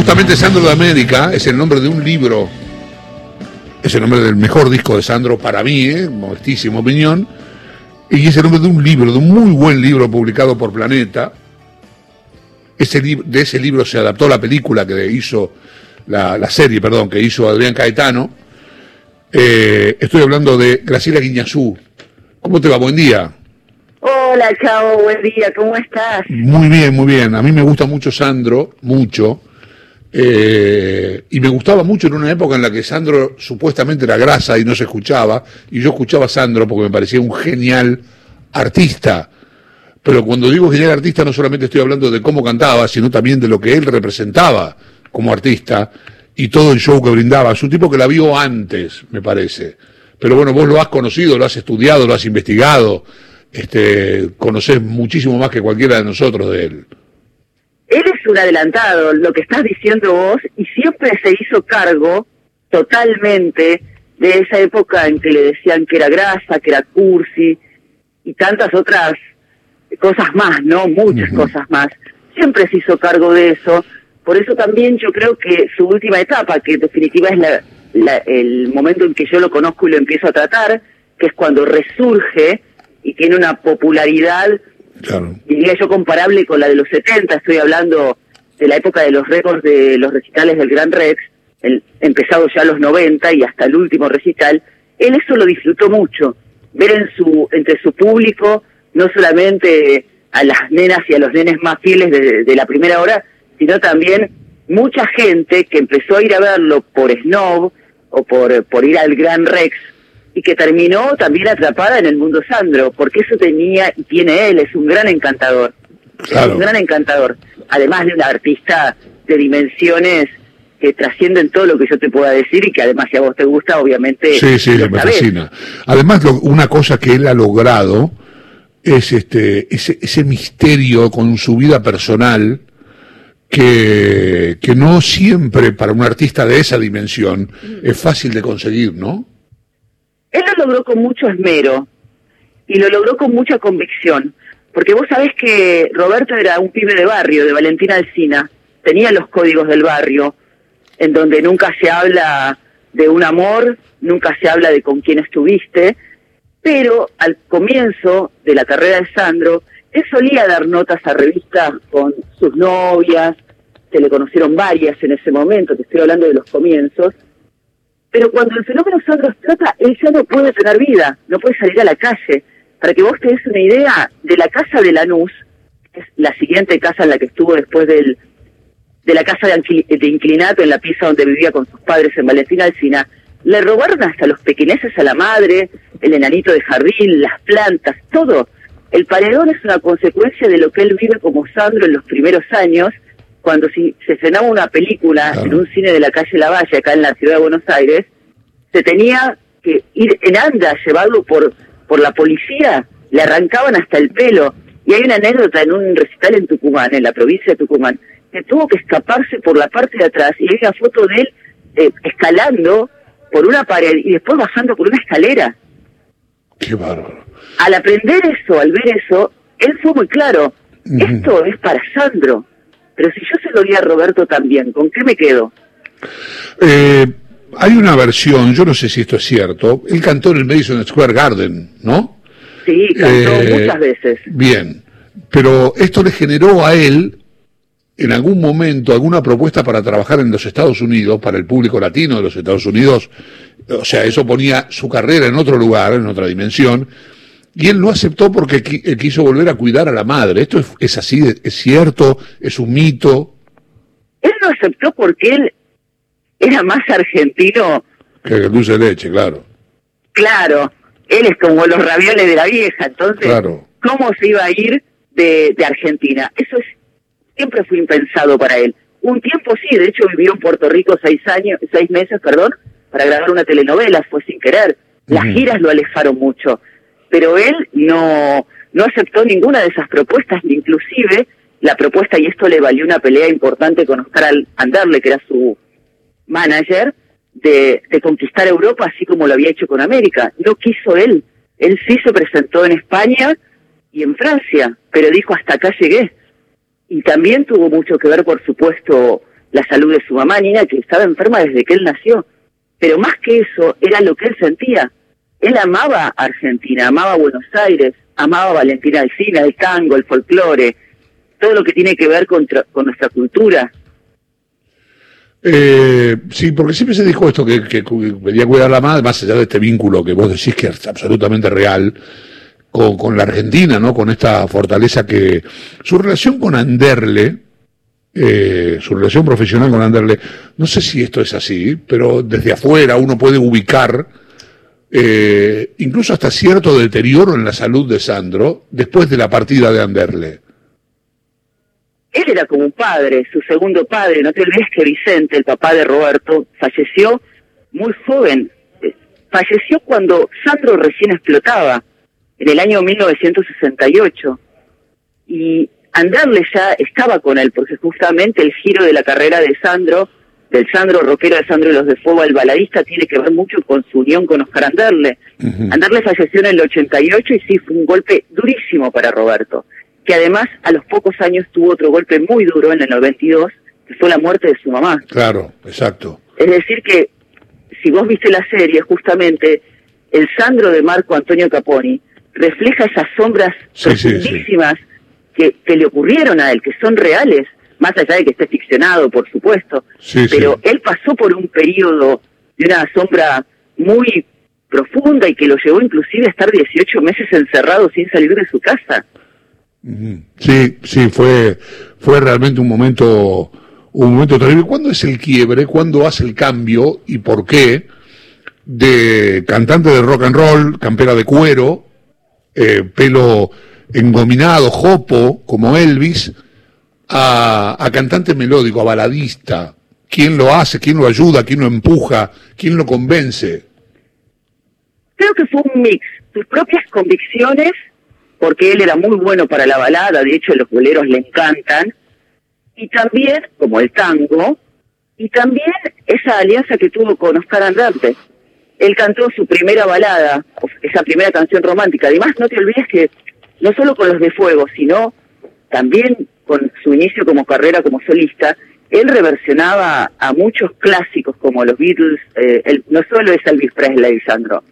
Justamente Sandro de América es el nombre de un libro, es el nombre del mejor disco de Sandro para mí, ¿eh? modestísima opinión, y es el nombre de un libro, de un muy buen libro publicado por Planeta. Ese de ese libro se adaptó la película que hizo, la, serie, perdón, que hizo Adrián Caetano. Eh, estoy hablando de Graciela Guiñazú. ¿Cómo te va? Buen día. Hola, chao, buen día, ¿cómo estás? Muy bien, muy bien. A mí me gusta mucho Sandro, mucho. Eh, y me gustaba mucho en una época en la que Sandro supuestamente era grasa y no se escuchaba, y yo escuchaba a Sandro porque me parecía un genial artista. Pero cuando digo genial artista no solamente estoy hablando de cómo cantaba, sino también de lo que él representaba como artista y todo el show que brindaba. Es un tipo que la vio antes, me parece. Pero bueno, vos lo has conocido, lo has estudiado, lo has investigado, este, conocés muchísimo más que cualquiera de nosotros de él él es un adelantado, lo que estás diciendo vos, y siempre se hizo cargo totalmente de esa época en que le decían que era grasa, que era cursi, y tantas otras cosas más, ¿no? Muchas cosas más. Siempre se hizo cargo de eso. Por eso también yo creo que su última etapa, que en definitiva es la, el momento en que yo lo conozco y lo empiezo a tratar, que es cuando resurge y tiene una popularidad diría yo comparable con la de los 70, estoy hablando de la época de los récords de los recitales del Gran Rex, el, empezado ya a los 90 y hasta el último recital, él eso lo disfrutó mucho, ver en su, entre su público no solamente a las nenas y a los nenes más fieles de, de la primera hora, sino también mucha gente que empezó a ir a verlo por snob o por, por ir al Gran Rex y que terminó también atrapada en el mundo Sandro, porque eso tenía y tiene él, es un gran encantador. Es un gran encantador, además de un artista de dimensiones que trascienden todo lo que yo te pueda decir y que además si a vos te gusta, obviamente... Sí, sí, me fascina. Además, una cosa que él ha logrado es este ese, ese misterio con su vida personal que, que no siempre para un artista de esa dimensión es fácil de conseguir, ¿no? Él lo logró con mucho esmero y lo logró con mucha convicción, porque vos sabés que Roberto era un pibe de barrio, de Valentina Alcina, tenía los códigos del barrio, en donde nunca se habla de un amor, nunca se habla de con quién estuviste, pero al comienzo de la carrera de Sandro, él solía dar notas a revistas con sus novias, que le conocieron varias en ese momento, te estoy hablando de los comienzos, pero cuando el fenómeno Sandro explota, él ya no puede tener vida, no puede salir a la calle. Para que vos te una idea, de la casa de Lanús, que es la siguiente casa en la que estuvo después del, de la casa de, de inclinato, en la pieza donde vivía con sus padres en Valentina Alcina, le robaron hasta los pequineses a la madre, el enanito de jardín, las plantas, todo. El paredón es una consecuencia de lo que él vive como Sandro en los primeros años, cuando si, se estrenaba una película en un cine de la calle Lavalle, acá en la ciudad de Buenos Aires, se tenía que ir en anda, llevado por, por la policía, le arrancaban hasta el pelo. Y hay una anécdota en un recital en Tucumán, en la provincia de Tucumán, que tuvo que escaparse por la parte de atrás y hay una foto de él eh, escalando por una pared y después bajando por una escalera. Qué bárbaro. Al aprender eso, al ver eso, él fue muy claro, esto es para Sandro, pero si yo se lo di a Roberto también, ¿con qué me quedo? Eh, hay una versión, yo no sé si esto es cierto, él cantó en el Madison Square Garden, ¿no? Sí, cantó eh, muchas veces. Bien, pero esto le generó a él en algún momento alguna propuesta para trabajar en los Estados Unidos, para el público latino de los Estados Unidos, o sea, eso ponía su carrera en otro lugar, en otra dimensión, y él no aceptó porque quiso volver a cuidar a la madre. ¿Esto es, así? ¿Es cierto? ¿Es un mito? Él no aceptó porque él era más argentino. Que el dulce de leche, claro. Claro, él es como los ravioles de la vieja, entonces, claro. ¿cómo se iba a ir de, de Argentina? Eso es, siempre fue impensado para él. Un tiempo sí, de hecho vivió en Puerto Rico seis años, seis meses, perdón, para grabar una telenovela, fue sin querer. Las giras lo alejaron mucho pero él no, no aceptó ninguna de esas propuestas, inclusive la propuesta, y esto le valió una pelea importante con Oscar Anderle, que era su manager, de, de conquistar Europa, así como lo había hecho con América. No quiso él. Él sí se presentó en España y en Francia, pero dijo hasta acá llegué. Y también tuvo mucho que ver, por supuesto, la salud de su mamá, Nina, que estaba enferma desde que él nació. Pero más que eso, era lo que él sentía. Él amaba Argentina, amaba Buenos Aires, amaba Valentina Alcina, el tango, el folclore, todo lo que tiene que ver con, con nuestra cultura. Eh, sí, porque siempre se dijo esto, que, que, a cuidar la madre, más allá de este vínculo que vos decís que es absolutamente real con, con la Argentina, ¿no? Con esta fortaleza que... Su relación con Anderle, eh, su relación profesional con Anderle, no sé si esto es así, pero desde afuera uno puede ubicar eh, incluso hasta cierto deterioro en la salud de Sandro después de la partida de Anderle. Él era como un padre, su segundo padre. No te olvides que Vicente, el papá de Roberto, falleció muy joven. Falleció cuando Sandro recién explotaba, en el año 1968. Y Anderle ya estaba con él, porque justamente el giro de la carrera de Sandro del Sandro Roquero de Sandro y los de Fuego al baladista tiene que ver mucho con su unión con Oscar Anderle. Anderle falleció en el 88 y sí, fue un golpe durísimo para Roberto, que además a los pocos años tuvo otro golpe muy duro en el 92, que fue la muerte de su mamá. Claro, exacto. Es decir que, si vos viste la serie, justamente, el Sandro de Marco Antonio Caponi refleja esas sombras profundísimas Que, que le ocurrieron a él, que son reales más allá de que esté ficcionado, por supuesto, pero él pasó por un periodo de una sombra muy profunda y que lo llevó inclusive a estar 18 meses encerrado sin salir de su casa. Sí, sí, fue, fue realmente un momento, un momento terrible. ¿Cuándo es el quiebre? ¿Cuándo hace el cambio? ¿Y por qué? De cantante de rock and roll, campera de cuero, eh, pelo engominado, jopo, como Elvis, a, cantante melódico, a baladista? ¿Quién lo hace? ¿Quién lo ayuda? ¿Quién lo empuja? ¿Quién lo convence? Creo que fue un mix. Sus propias convicciones, porque él era muy bueno para la balada, de hecho los boleros le encantan, y también, como el tango, y también esa alianza que tuvo con Oscar Andante. Él cantó su primera balada, esa primera canción romántica. Además, no te olvides que no solo con los de Fuego, sino también su inicio como carrera como solista, él reversionaba a muchos clásicos como los Beatles, eh, no solo es Elvis Presley, Sandro,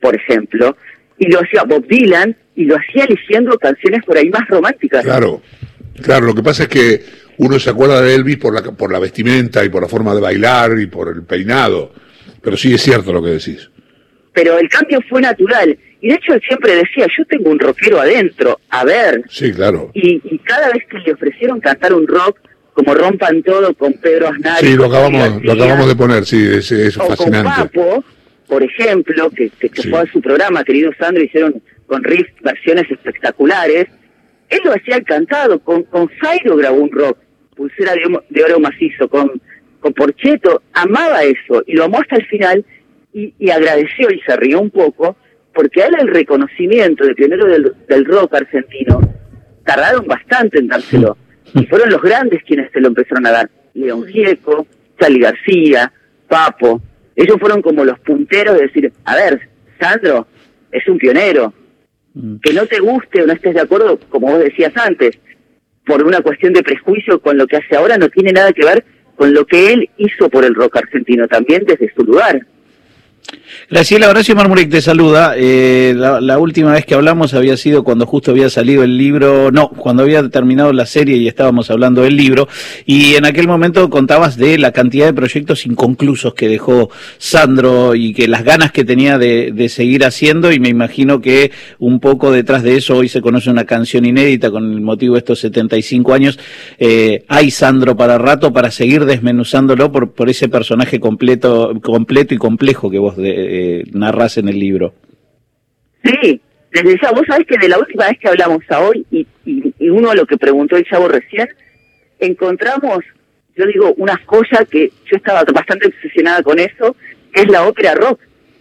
por ejemplo, y lo hacía Bob Dylan, y lo hacía eligiendo canciones por ahí más románticas. Claro, claro, lo que pasa es que uno se acuerda de Elvis por la, por la vestimenta y por la forma de bailar y por el peinado, pero sí es cierto lo que decís. Pero el cambio fue natural y de hecho él siempre decía, yo tengo un rockero adentro, a ver. Sí, claro. Y, cada vez que le ofrecieron cantar un rock, como rompan todo con Pedro Aznar. Sí, lo acabamos, lo acabamos de poner, sí, es, es o fascinante. Con Papo, por ejemplo, que, que, fue a su programa, querido Sandro, hicieron con Riff versiones espectaculares. Él lo hacía cantado, con, con Jairo grabó un rock, pulsera de, de oro macizo, con, con Porcheto, amaba eso y lo amó hasta el final y, y agradeció y se rió un poco porque a él el reconocimiento de pionero del, rock argentino tardaron bastante en dárselo. Y fueron los grandes quienes se lo empezaron a dar. León Gieco, Charlie García, Papo. Ellos fueron como los punteros de decir, a ver, Sandro es un pionero. Mm. Que no te guste o no estés de acuerdo, como vos decías antes, por una cuestión de prejuicio con lo que hace ahora, no tiene nada que ver con lo que él hizo por el rock argentino, también desde su lugar. Graciela Horacio Marmurek te saluda. Eh, la, última vez que hablamos había sido cuando justo había salido el libro, no, cuando había terminado la serie y estábamos hablando del libro. Y en aquel momento contabas de la cantidad de proyectos inconclusos que dejó Sandro y que las ganas que tenía de, seguir haciendo. Y me imagino que un poco detrás de eso hoy se conoce una canción inédita con el motivo de estos 75 años. Eh, hay Sandro para rato para seguir desmenuzándolo por, por ese personaje completo, completo y complejo que vos de, narras en el libro. Sí, desde ya, vos sabés que de la última vez que hablamos a hoy, y, y, uno lo que preguntó el chavo recién, encontramos, yo digo, una joya que yo estaba bastante obsesionada con eso, que es la ópera rock,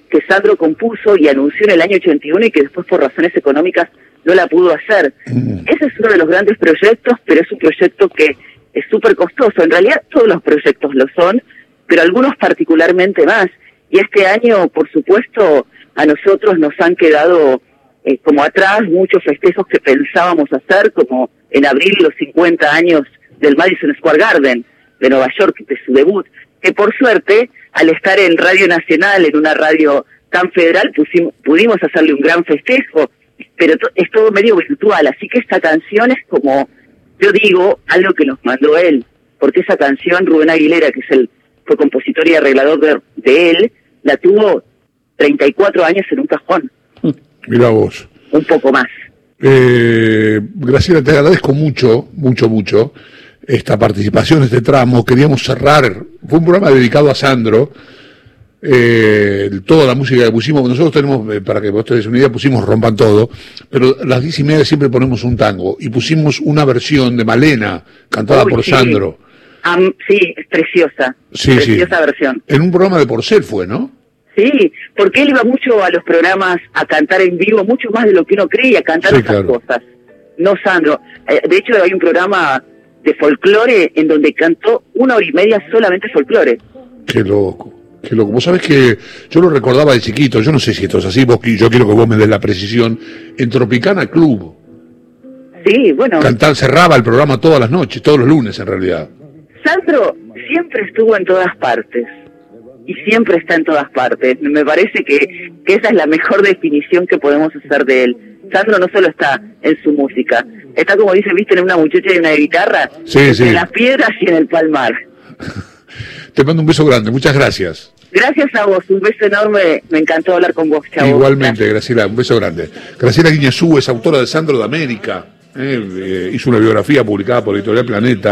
que Sandro compuso y anunció en el año 81 y que después por razones económicas no la pudo hacer. Mm. Ese es uno de los grandes proyectos, pero es un proyecto que es súper costoso. En realidad todos los proyectos lo son, pero algunos particularmente más. Y este año, por supuesto, a nosotros nos han quedado eh, como atrás muchos festejos que pensábamos hacer, como en abril los 50 años del Madison Square Garden. de Nueva York, de su debut, que por suerte, al estar en Radio Nacional, en una radio tan federal, pudimos hacerle un gran festejo, pero es todo medio virtual, así que esta canción es como, yo digo, algo que nos mandó él, porque esa canción, Rubén Aguilera, que es el fue compositor y arreglador de, él, la tuvo 34 años en un cajón. Mira vos. Un poco más. Eh, Graciela, te agradezco mucho, mucho, mucho esta participación, este tramo. Queríamos cerrar, fue un programa dedicado a Sandro. Eh, toda la música que pusimos, nosotros tenemos, eh, para que vos te des una idea, pusimos Rompan Todo, pero a las diez y media siempre ponemos un tango y pusimos una versión de Malena, cantada por Sandro. Sí, es preciosa. Sí, preciosa versión. En un programa de Porcel fue, ¿no? Sí, porque él iba mucho a los programas a cantar en vivo, mucho más de lo que uno creía, a cantar esas cosas. No, Sandro. Eh, de hecho, hay un programa de folclore en donde cantó una hora y media solamente folclore. Qué loco. Qué loco. Vos sabés que yo lo recordaba de chiquito, yo no sé si esto es así, vos, yo quiero que vos me des la precisión, en Tropicana Club. Sí, bueno. Cantar, cerraba el programa todas las noches, todos los lunes en realidad. Sandro siempre estuvo en todas partes y siempre está en todas partes. Me parece que, esa es la mejor definición que podemos hacer de él. Sandro no solo está en su música, está como dice, viste, en una muchacha y una guitarra, en las piedras y en el palmar. Te mando un beso grande, muchas gracias. Gracias a vos, un beso enorme, me encantó hablar con vos, chavo. Igualmente, Graciela, un beso grande. Graciela Guiñazú es autora de Sandro de América, eh, eh, hizo una biografía publicada por Editorial Planeta.